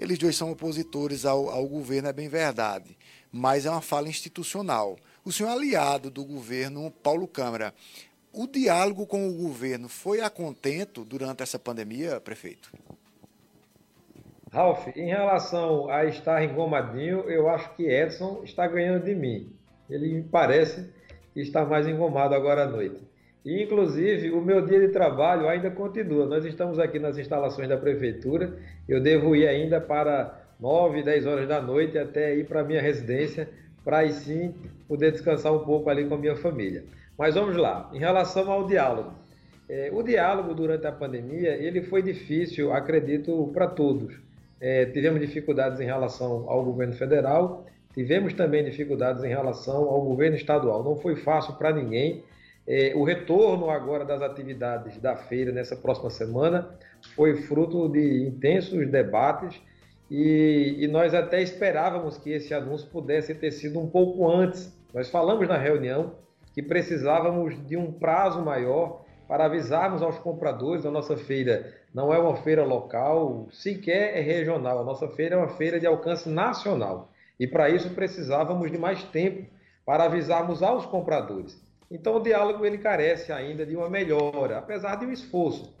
Eles dois são opositores ao, ao governo, é bem verdade, mas é uma fala institucional. O senhor é aliado do governo Paulo Câmara o diálogo com o governo foi a contento durante essa pandemia, prefeito? Ralf, em relação a estar engomadinho, eu acho que Edson está ganhando de mim. Ele me parece que está mais engomado agora à noite. Inclusive, o meu dia de trabalho ainda continua. Nós estamos aqui nas instalações da prefeitura. Eu devo ir ainda para 9, 10 horas da noite até ir para a minha residência, para aí sim poder descansar um pouco ali com a minha família. Mas vamos lá, em relação ao diálogo. É, o diálogo durante a pandemia ele foi difícil, acredito, para todos. É, tivemos dificuldades em relação ao governo federal, tivemos também dificuldades em relação ao governo estadual. Não foi fácil para ninguém. É, o retorno agora das atividades da feira nessa próxima semana foi fruto de intensos debates e, e nós até esperávamos que esse anúncio pudesse ter sido um pouco antes. Nós falamos na reunião que precisávamos de um prazo maior para avisarmos aos compradores. A nossa feira não é uma feira local, sequer é regional. A nossa feira é uma feira de alcance nacional. E para isso precisávamos de mais tempo para avisarmos aos compradores. Então o diálogo ele carece ainda de uma melhora, apesar de um esforço.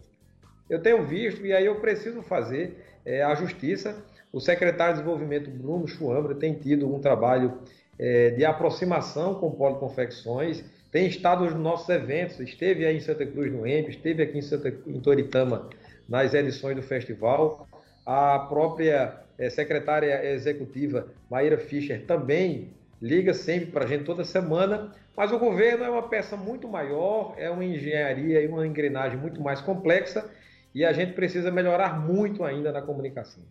Eu tenho visto, e aí eu preciso fazer é, a justiça, O secretário de Desenvolvimento, Bruno Chuambra, tem tido um trabalho é, de aproximação com o Polo Confecções, tem estado nos nossos eventos, esteve aí em Santa Cruz no EMP, esteve aqui em, Santa, em Toritama nas edições do festival. A própria é, secretária executiva, Maíra Fischer, também liga sempre para a gente toda semana, mas o governo é uma peça muito maior, é uma engenharia e uma engrenagem muito mais complexa e a gente precisa melhorar muito ainda na comunicação.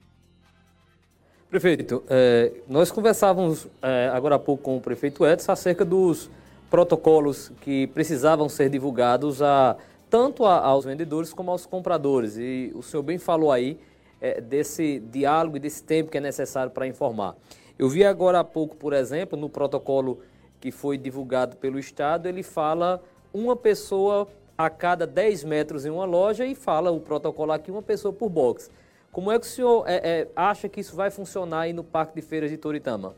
Prefeito, é, nós conversávamos é, agora há pouco com o prefeito Edson acerca dos protocolos que precisavam ser divulgados a, tanto aos vendedores como aos compradores. E o senhor bem falou aí é, desse diálogo e desse tempo que é necessário para informar. Eu vi agora há pouco, por exemplo, no protocolo que foi divulgado pelo Estado, ele fala uma pessoa a cada 10 metros em uma loja e fala o protocolo aqui, uma pessoa por box. Como é que o senhor é, é, acha que isso vai funcionar aí no Parque de Feiras de Toritama?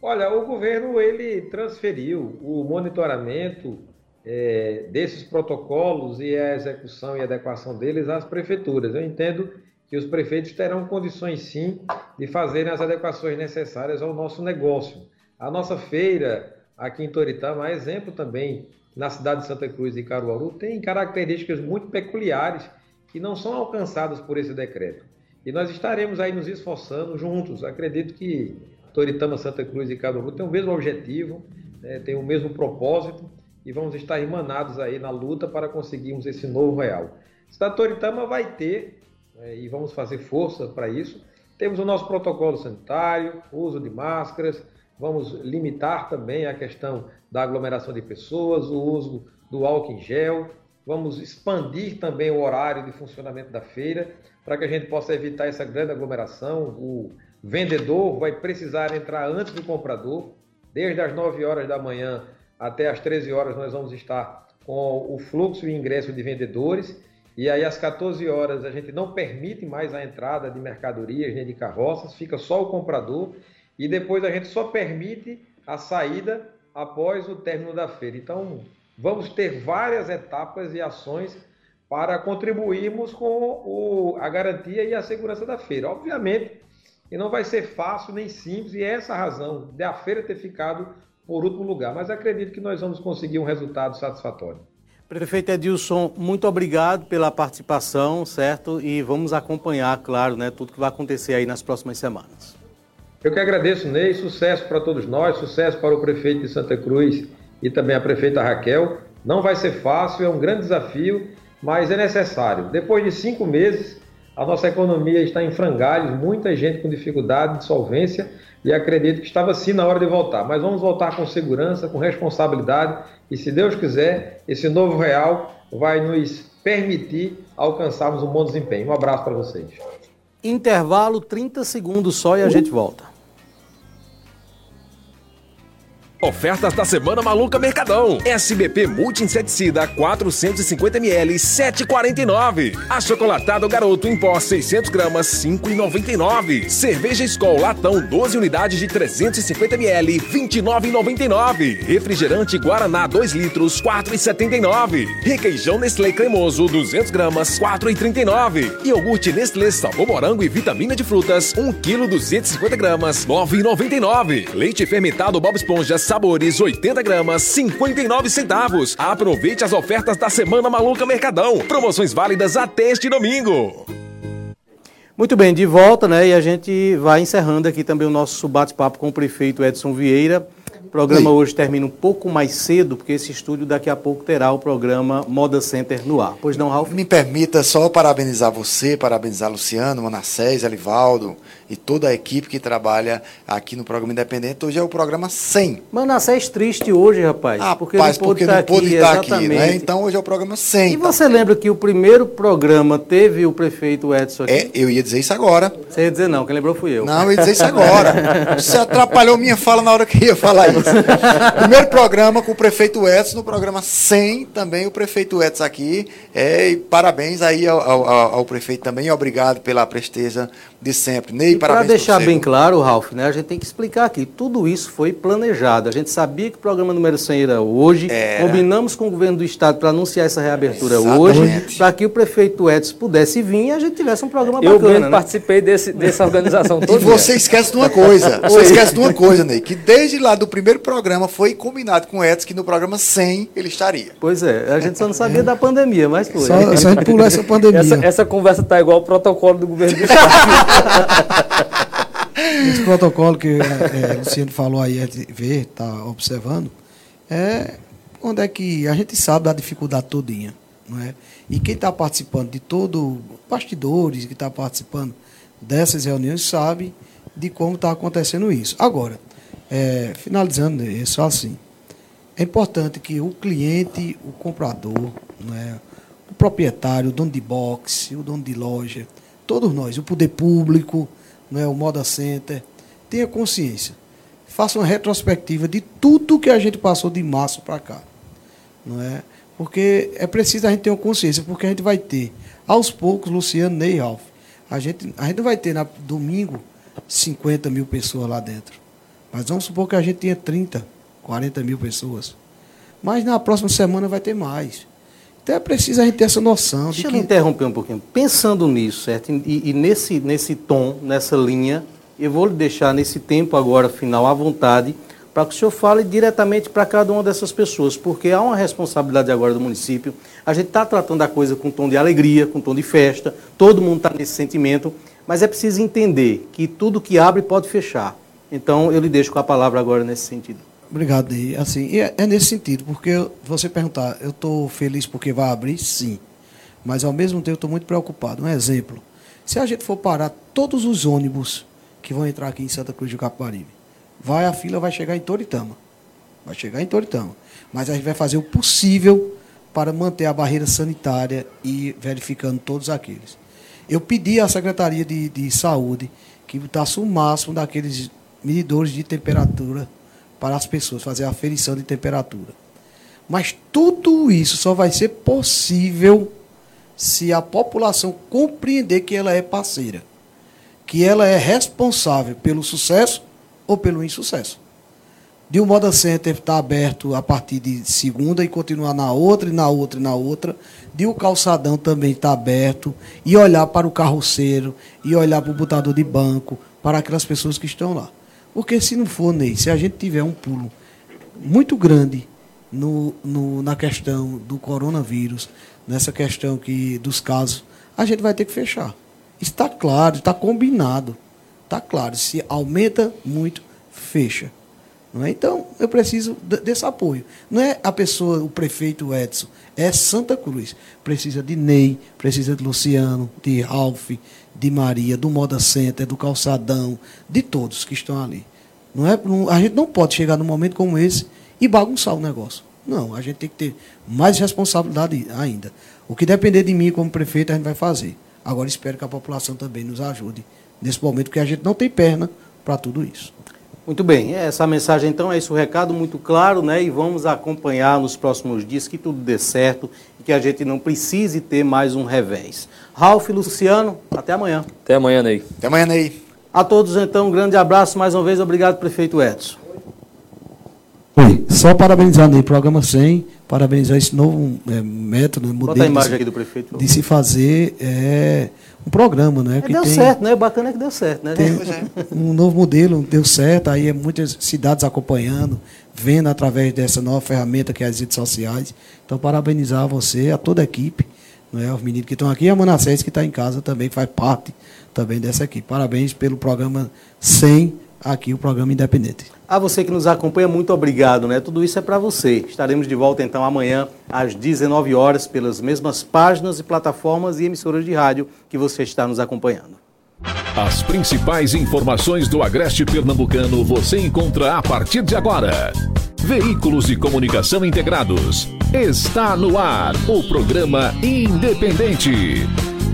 Olha, o governo ele transferiu o monitoramento é, desses protocolos e a execução e adequação deles às prefeituras. Eu entendo que os prefeitos terão condições sim de fazerem as adequações necessárias ao nosso negócio. A nossa feira aqui em Toritama exemplo também na cidade de Santa Cruz e Caruaru, tem características muito peculiares que não são alcançadas por esse decreto. E nós estaremos aí nos esforçando juntos. Acredito que Toritama, Santa Cruz e Caruaru têm o mesmo objetivo, né, têm o mesmo propósito e vamos estar emanados aí na luta para conseguirmos esse novo real. A cidade de Toritama vai ter, né, e vamos fazer força para isso, temos o nosso protocolo sanitário, uso de máscaras, vamos limitar também a questão da aglomeração de pessoas, o uso do álcool em gel, Vamos expandir também o horário de funcionamento da feira para que a gente possa evitar essa grande aglomeração. O vendedor vai precisar entrar antes do comprador. Desde as 9 horas da manhã até as 13 horas nós vamos estar com o fluxo e ingresso de vendedores. E aí às 14 horas a gente não permite mais a entrada de mercadorias nem de carroças, fica só o comprador e depois a gente só permite a saída após o término da feira. Então, vamos ter várias etapas e ações para contribuirmos com o, a garantia e a segurança da feira. Obviamente, e não vai ser fácil nem simples, e é essa a razão de a feira ter ficado por último lugar. Mas acredito que nós vamos conseguir um resultado satisfatório. Prefeito Edilson, muito obrigado pela participação, certo? E vamos acompanhar, claro, né, tudo que vai acontecer aí nas próximas semanas. Eu que agradeço, Ney. Sucesso para todos nós, sucesso para o prefeito de Santa Cruz e também a prefeita Raquel. Não vai ser fácil, é um grande desafio, mas é necessário. Depois de cinco meses, a nossa economia está em frangalhos, muita gente com dificuldade de solvência e acredito que estava sim na hora de voltar. Mas vamos voltar com segurança, com responsabilidade e, se Deus quiser, esse novo real vai nos permitir alcançarmos um bom desempenho. Um abraço para vocês. Intervalo 30 segundos só e a gente volta. Ofertas da Semana Maluca Mercadão. SBP Multi-Inseticida 450ml 7,49. Achocolatado Garoto em pó 600 gramas 5,99. Cerveja Skol Latão 12 unidades de 350ml 29,99. Refrigerante Guaraná 2 litros 4,79. Requeijão Nestlé Cremoso 200 gramas 4,39. Iogurte Nestlé Sabor Morango e Vitamina de Frutas 1 kg 250 gramas 9,99. Leite fermentado Bob Esponja sabores 80 gramas, 59 centavos. Aproveite as ofertas da Semana Maluca Mercadão. Promoções válidas até este domingo. Muito bem, de volta, né? E a gente vai encerrando aqui também o nosso bate-papo com o prefeito Edson Vieira. O programa Oi. hoje termina um pouco mais cedo, porque esse estúdio daqui a pouco terá o programa Moda Center no ar. Pois não, Ralf? Me permita só parabenizar você, parabenizar Luciano, Manassés, Elivaldo e toda a equipe que trabalha aqui no programa Independente. Hoje é o programa 100. Manassés triste hoje, rapaz. Ah, porque rapaz, não porque não tá pôde estar aqui, aqui né? Então hoje é o programa 100. E você lembra que o primeiro programa teve o prefeito Edson aqui? É, eu ia dizer isso agora. Você ia dizer não, quem lembrou fui eu. Não, eu ia dizer isso agora. <laughs> Você atrapalhou minha fala na hora que ia falar isso. <laughs> <laughs> Primeiro programa com o prefeito Edson, no programa 100, também o prefeito Edson aqui. É, e parabéns aí ao, ao, ao, prefeito também, obrigado pela presteza de sempre. Ney, Para deixar bem claro, Ralf, né, a gente tem que explicar aqui, tudo isso foi planejado. A gente sabia que o programa número 100 era hoje, era. combinamos com o governo do estado para anunciar essa reabertura Exatamente. hoje, para que o prefeito Edson pudesse vir e a gente tivesse um programa Eu bacana. Eu né? participei desse, dessa organização toda. E você esquece de uma coisa, <laughs> você esquece de uma coisa, Ney, que desde lá do primeiro programa foi combinado com o Edson que no programa 100 ele estaria. Pois é, a gente só não sabia é. da pandemia, mas foi. Só, só a gente pulou essa pandemia. Essa, essa conversa tá igual ao protocolo do governo do estado. <laughs> Esse protocolo que é, é, Luciano falou aí, é de ver, tá observando, é onde é que a gente sabe da dificuldade todinha, não é? E quem está participando de todo, bastidores que está participando dessas reuniões sabe de como está acontecendo isso. Agora, é, finalizando, é só assim. É importante que o cliente, o comprador, né, o proprietário, o dono de boxe, o dono de loja, todos nós, o poder público, né, o Moda Center, tenha consciência. Faça uma retrospectiva de tudo que a gente passou de março para cá. Não é? Porque é preciso a gente ter uma consciência, porque a gente vai ter, aos poucos, Luciano, Ney Ralph, a gente, a gente vai ter na domingo 50 mil pessoas lá dentro. Mas vamos supor que a gente tenha 30, 40 mil pessoas. Mas na próxima semana vai ter mais. Então é preciso a gente ter essa noção. Deixa de que... eu interromper um pouquinho. Pensando nisso, certo? E, e, nesse, nesse tom, nessa linha, eu vou lhe deixar nesse tempo agora final à vontade para que o senhor fale diretamente para cada uma dessas pessoas, porque há uma responsabilidade agora do município. A gente está tratando a coisa com tom de alegria, com tom de festa, todo mundo está nesse sentimento, mas é preciso entender que tudo que abre pode fechar. Então, eu lhe deixo com a palavra agora nesse sentido. Obrigado, Ney. Assim, é, é, nesse sentido, porque você perguntar, eu estou feliz porque vai abrir? Sim. Mas, ao mesmo tempo, estou muito preocupado. Um exemplo, se a gente for parar todos os ônibus que vão entrar aqui em Santa Cruz do Capibaribe, vai a fila vai chegar em Toritama. Vai chegar em Toritama. Mas a gente vai fazer o possível para manter a barreira sanitária e verificando todos aqueles. Eu pedi à Secretaria de, de Saúde que botasse o máximo daqueles medidores de temperatura para as pessoas, fazer a aferição de temperatura. Mas tudo isso só vai ser possível se a população compreender que ela é parceira, que ela é responsável pelo sucesso ou pelo insucesso. De um Moda Center está aberto a partir de segunda e continuar na outra, e na outra, e na outra. De um calçadão também está aberto. E olhar para o carroceiro, e olhar para o botador de banco, para aquelas pessoas que estão lá. Porque se não for, Ney, se a gente tiver um pulo muito grande no, no, na questão do coronavírus, nessa questão que, dos casos, a gente vai ter que fechar. Está claro, está combinado. Está claro. Se aumenta muito, fecha. É? Então, eu preciso desse apoio. Não é a pessoa, o prefeito Edson, é Santa Cruz. Precisa de Ney, precisa de Luciano, de Ralph, de Maria, do Moda Center, do Calçadão, de todos que estão ali. Não é, a gente não pode chegar num momento como esse e bagunçar o negócio. Não, a gente tem que ter mais responsabilidade ainda. O que depender de mim como prefeito, a gente vai fazer. Agora espero que a população também nos ajude nesse momento, porque a gente não tem perna para tudo isso. Muito bem, essa mensagem então é esse o recado muito claro, né? E vamos acompanhar nos próximos dias que tudo dê certo e que a gente não precise ter mais um revés. Ralf e Luciano, até amanhã. Até amanhã, Ney. Até amanhã, Ney. A todos então, um grande abraço mais uma vez, obrigado, prefeito Edson. Oi, só parabenizar Ney, programa 100, parabenizar esse novo é, método, modelo Bota a imagem aqui do prefeito. de se fazer é, um programa, né? É, que deu tem, certo, né? Bacana é que deu certo, né? Tem um novo modelo, deu certo, aí é muitas cidades acompanhando, vendo através dessa nova ferramenta que é as redes sociais. Então, parabenizar você, a toda a equipe, né? os meninos que estão aqui e a Manassés que está em casa também, faz parte também dessa equipe. Parabéns pelo programa 100, aqui o programa Independente. A você que nos acompanha, muito obrigado, né? Tudo isso é para você. Estaremos de volta então amanhã às 19 horas pelas mesmas páginas e plataformas e emissoras de rádio que você está nos acompanhando. As principais informações do Agreste Pernambucano você encontra a partir de agora. Veículos de comunicação integrados. Está no ar o programa Independente.